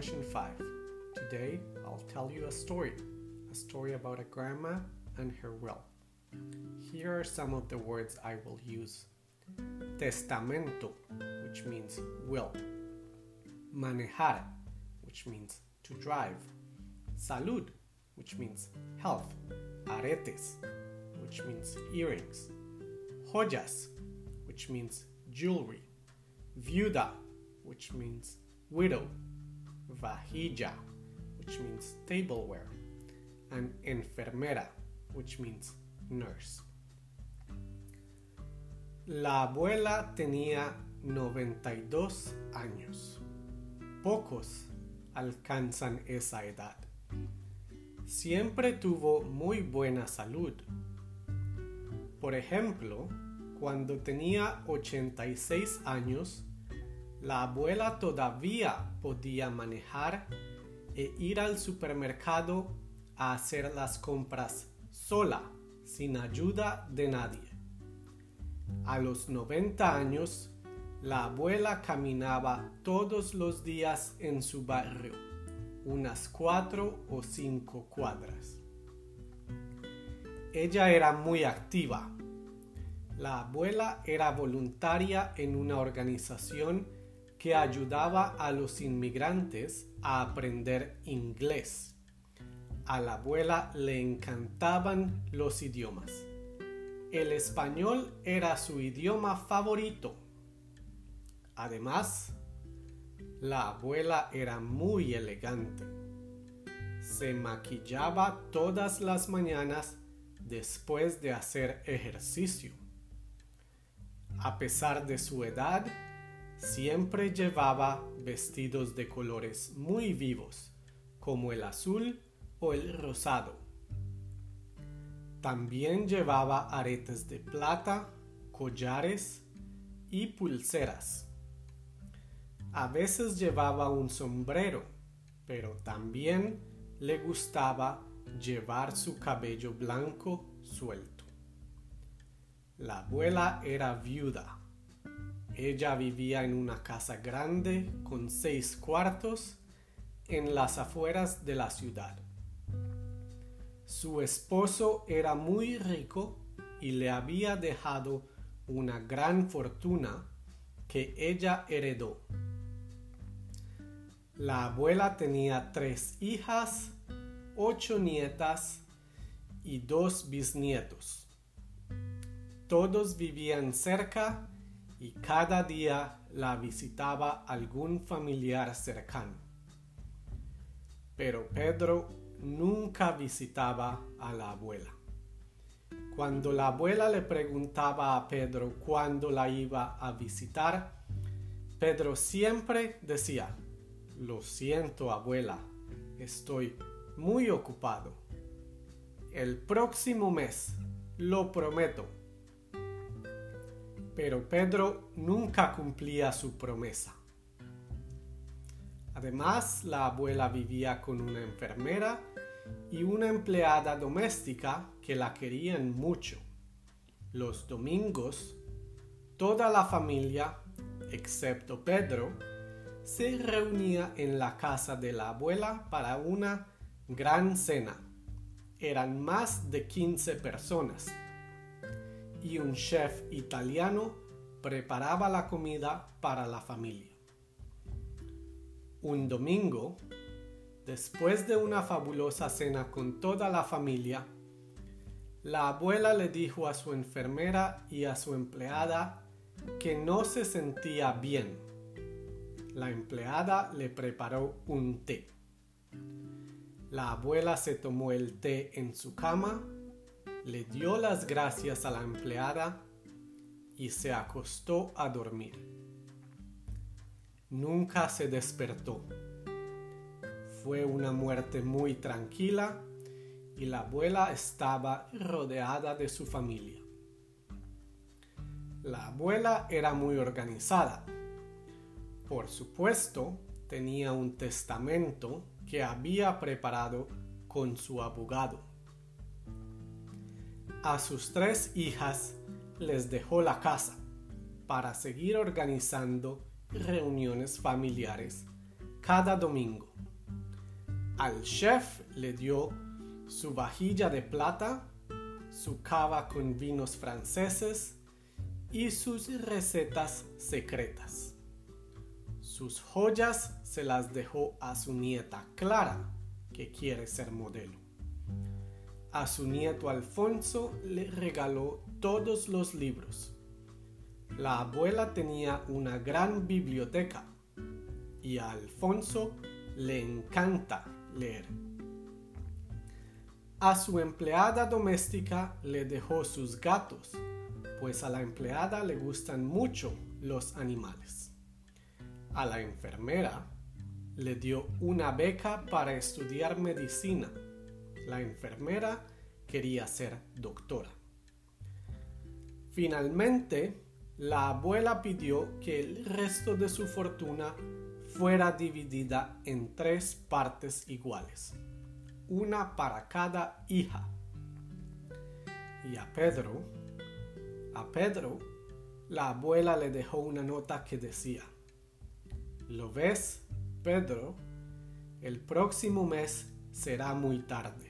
Spanish 5. Today I'll tell you a story, a story about a grandma and her will. Here are some of the words I will use. Testamento, which means will, manejar, which means to drive, salud, which means health, aretes, which means earrings, joyas, which means jewelry, viuda, which means widow, vajilla, which means tableware, and enfermera, which means nurse. La abuela tenía 92 años. Pocos alcanzan esa edad. Siempre tuvo muy buena salud. Por ejemplo, cuando tenía 86 años, la abuela todavía podía manejar e ir al supermercado a hacer las compras sola, sin ayuda de nadie. A los 90 años, la abuela caminaba todos los días en su barrio, unas cuatro o cinco cuadras. Ella era muy activa. La abuela era voluntaria en una organización que ayudaba a los inmigrantes a aprender inglés. A la abuela le encantaban los idiomas. El español era su idioma favorito. Además, la abuela era muy elegante. Se maquillaba todas las mañanas después de hacer ejercicio. A pesar de su edad, siempre llevaba vestidos de colores muy vivos, como el azul o el rosado. También llevaba aretes de plata, collares y pulseras. A veces llevaba un sombrero, pero también le gustaba llevar su cabello blanco suelto. La abuela era viuda. Ella vivía en una casa grande con seis cuartos en las afueras de la ciudad. Su esposo era muy rico y le había dejado una gran fortuna que ella heredó. La abuela tenía tres hijas, ocho nietas y dos bisnietos. Todos vivían cerca y cada día la visitaba algún familiar cercano. Pero Pedro nunca visitaba a la abuela. Cuando la abuela le preguntaba a Pedro cuándo la iba a visitar, Pedro siempre decía, lo siento abuela, estoy muy ocupado. El próximo mes, lo prometo. Pero Pedro nunca cumplía su promesa. Además, la abuela vivía con una enfermera y una empleada doméstica que la querían mucho. Los domingos, toda la familia, excepto Pedro, se reunía en la casa de la abuela para una gran cena. Eran más de 15 personas. Y un chef italiano preparaba la comida para la familia. Un domingo, después de una fabulosa cena con toda la familia, la abuela le dijo a su enfermera y a su empleada que no se sentía bien. La empleada le preparó un té. La abuela se tomó el té en su cama, le dio las gracias a la empleada y se acostó a dormir nunca se despertó. Fue una muerte muy tranquila y la abuela estaba rodeada de su familia. La abuela era muy organizada. Por supuesto, tenía un testamento que había preparado con su abogado. A sus tres hijas les dejó la casa para seguir organizando reuniones familiares cada domingo. Al chef le dio su vajilla de plata, su cava con vinos franceses y sus recetas secretas. Sus joyas se las dejó a su nieta Clara, que quiere ser modelo. A su nieto Alfonso le regaló todos los libros. La abuela tenía una gran biblioteca y a Alfonso le encanta leer. A su empleada doméstica le dejó sus gatos, pues a la empleada le gustan mucho los animales. A la enfermera le dio una beca para estudiar medicina. La enfermera quería ser doctora. Finalmente, la abuela pidió que el resto de su fortuna fuera dividida en tres partes iguales una para cada hija. Y a Pedro, a Pedro, la abuela le dejó una nota que decía, ¿lo ves, Pedro? El próximo mes será muy tarde.